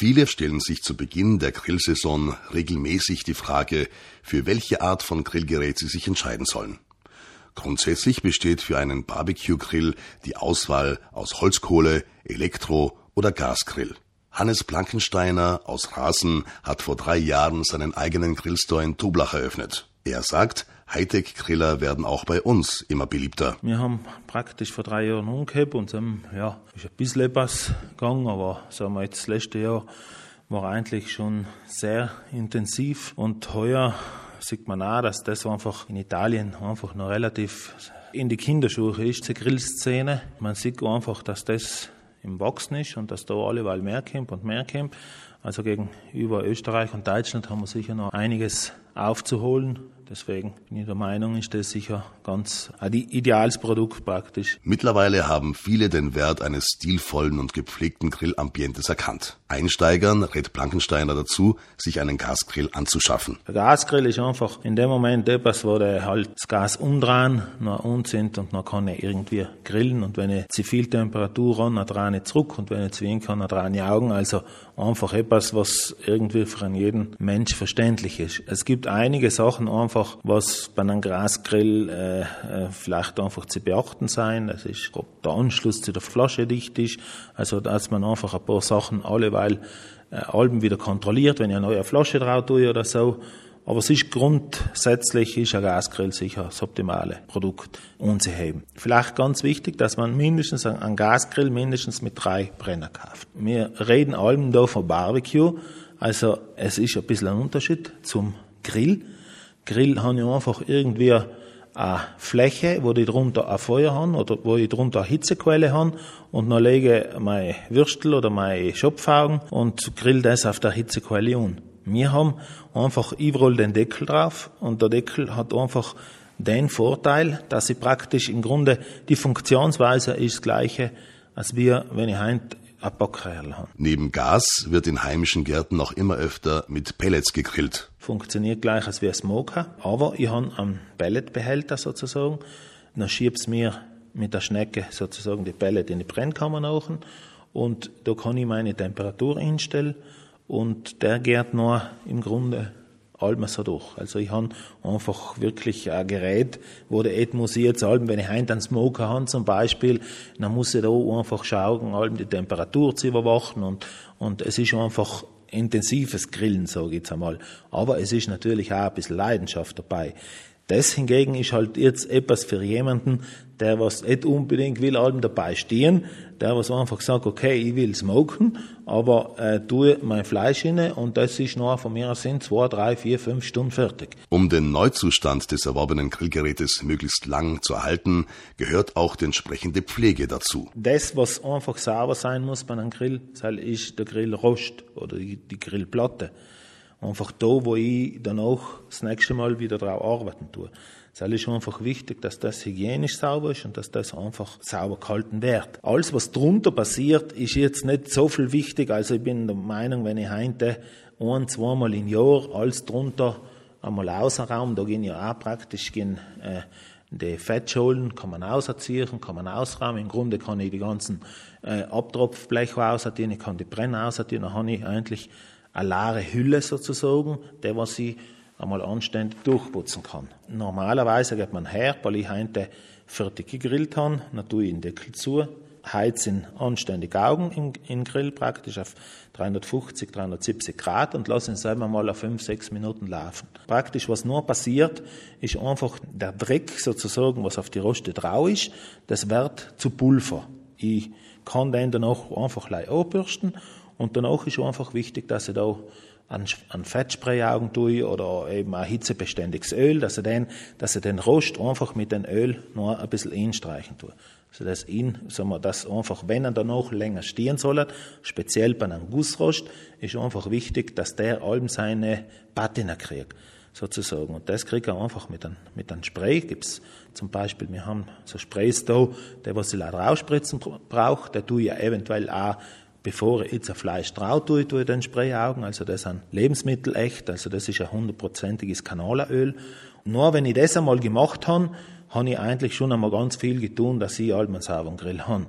Viele stellen sich zu Beginn der Grillsaison regelmäßig die Frage, für welche Art von Grillgerät sie sich entscheiden sollen. Grundsätzlich besteht für einen Barbecue-Grill die Auswahl aus Holzkohle, Elektro- oder Gasgrill. Hannes Blankensteiner aus Rasen hat vor drei Jahren seinen eigenen Grillstore in Toblach eröffnet. Er sagt, Hightech-Griller werden auch bei uns immer beliebter. Wir haben praktisch vor drei Jahren umgehabt und sind, ja, ist ein bisschen etwas gegangen, aber sagen wir jetzt das letzte Jahr war eigentlich schon sehr intensiv und heuer sieht man auch, dass das einfach in Italien einfach noch relativ in die Kinderschuhe ist, die Grillszene. Man sieht einfach, dass das im Wachsen ist und dass da alleweil mehr kommt und mehr kommt. Also gegenüber Österreich und Deutschland haben wir sicher noch einiges aufzuholen. Deswegen bin ich der Meinung, ist das sicher ganz ein ideales Produkt praktisch. Mittlerweile haben viele den Wert eines stilvollen und gepflegten Grillambientes erkannt. Einsteigern rät Blankensteiner dazu, sich einen Gasgrill anzuschaffen. Der Gasgrill ist einfach in dem Moment etwas, wo der halt das Gas umdrehen, noch un sind und dann kann er irgendwie grillen und wenn er zu viel Temperatur ran, dann drehe ich zurück und wenn er zu wenig kann, dann drehe ich Augen. Also einfach etwas, was irgendwie für jeden Mensch verständlich ist. Es gibt einige Sachen einfach, einfach, was bei einem Grasgrill äh, äh, vielleicht einfach zu beachten sein. Das ist, ob der Anschluss zu der Flasche dicht ist. Also, dass man einfach ein paar Sachen alleweil äh, Alben wieder kontrolliert, wenn ich eine neue Flasche drauf tue oder so. Aber es ist grundsätzlich ist ein Gasgrill sicher das optimale Produkt unzuheben. Vielleicht ganz wichtig, dass man mindestens einen Gasgrill mindestens mit drei Brenner kauft. Wir reden allem da von Barbecue. Also es ist ein bisschen ein Unterschied zum Grill. Grill habe ich einfach irgendwie eine Fläche, wo ich drunter ein Feuer habe oder wo ich drunter eine Hitzequelle habe und dann lege meine Würstel oder meine Schopfaugen und grill das auf der Hitzequelle an. Wir haben einfach überall den Deckel drauf und der Deckel hat einfach den Vorteil, dass ich praktisch im Grunde die Funktionsweise ist das gleiche, als wir, wenn ich heint. Neben Gas wird in heimischen Gärten noch immer öfter mit Pellets gegrillt. Funktioniert gleich als wie ein Smoker, aber ich habe einen Pelletbehälter sozusagen. Dann schieb's mir mit der Schnecke sozusagen die Pellet in die Brennkammer nach und da kann ich meine Temperatur einstellen und der gärt nur im Grunde allem so durch. Also ich habe einfach wirklich ein Gerät, wo der et muss jetzt allem, wenn ich heint einen Smoker habe zum Beispiel, dann muss ich da einfach schauen, allem die Temperatur zu überwachen und, und es ist einfach intensives Grillen, sage ich jetzt einmal. Aber es ist natürlich auch ein bisschen Leidenschaft dabei. Das hingegen ist halt jetzt etwas für jemanden, der was nicht unbedingt will, allem dabei stehen, der was einfach sagt, okay, ich will smoken, aber äh, tue mein Fleisch inne und das ist noch von mir sind zwei, drei, vier, fünf Stunden fertig. Um den Neuzustand des erworbenen Grillgerätes möglichst lang zu erhalten, gehört auch die entsprechende Pflege dazu. Das, was einfach sauber sein muss bei einem Grill, ist der Grillrost oder die, die Grillplatte. Einfach da, wo ich danach das nächste Mal wieder drauf arbeiten tue. Es ist einfach wichtig, dass das hygienisch sauber ist und dass das einfach sauber gehalten wird. Alles, was drunter passiert, ist jetzt nicht so viel wichtig. Also ich bin der Meinung, wenn ich heute ein, zweimal im Jahr alles drunter einmal ausraum, da gehen ja auch praktisch gehen, äh, die Fettscholen kann man ausziehen, kann man ausräumen. Im Grunde kann ich die ganzen äh, Abtropfbleche ausziehen, ich kann die Brenner ausziehen, dann habe ich eigentlich eine leere Hülle sozusagen, der was ich einmal anständig durchputzen kann. Normalerweise geht man her, weil ich heute fertig gegrillt habe, dann tue ich den Deckel zu, heizen anständig Augen im, im Grill praktisch auf 350, 370 Grad und lassen ihn selber mal auf 5, 6 Minuten laufen. Praktisch, was nur passiert, ist einfach der Dreck sozusagen, was auf die Roste drauf ist, das wird zu Pulver. Ich kann den dann auch einfach anbürsten und danach ist einfach wichtig, dass ich da an, an Fettsprayaugen tue oder eben ein hitzebeständiges Öl, dass ich den, dass ich den Rost einfach mit dem Öl noch ein bisschen einstreichen tue. Also das ihn, sagen wir, das einfach, wenn er danach länger stehen soll, speziell bei einem Gussrost, ist einfach wichtig, dass der allem seine Patina kriegt, sozusagen. Und das kriegt er einfach mit einem, mit einem Spray. Gibt's zum Beispiel, wir haben so Sprays da, der was ich leider ausspritzen braucht, der tue ich eventuell auch bevor ich jetzt ein Fleisch drauf tue, tue ich den Sprayaugen. Also das sind Lebensmittel echt. Also das ist ein hundertprozentiges Kanalaöl. nur wenn ich das einmal gemacht habe, habe ich eigentlich schon einmal ganz viel getan, dass ich einen sauberen Grill habe.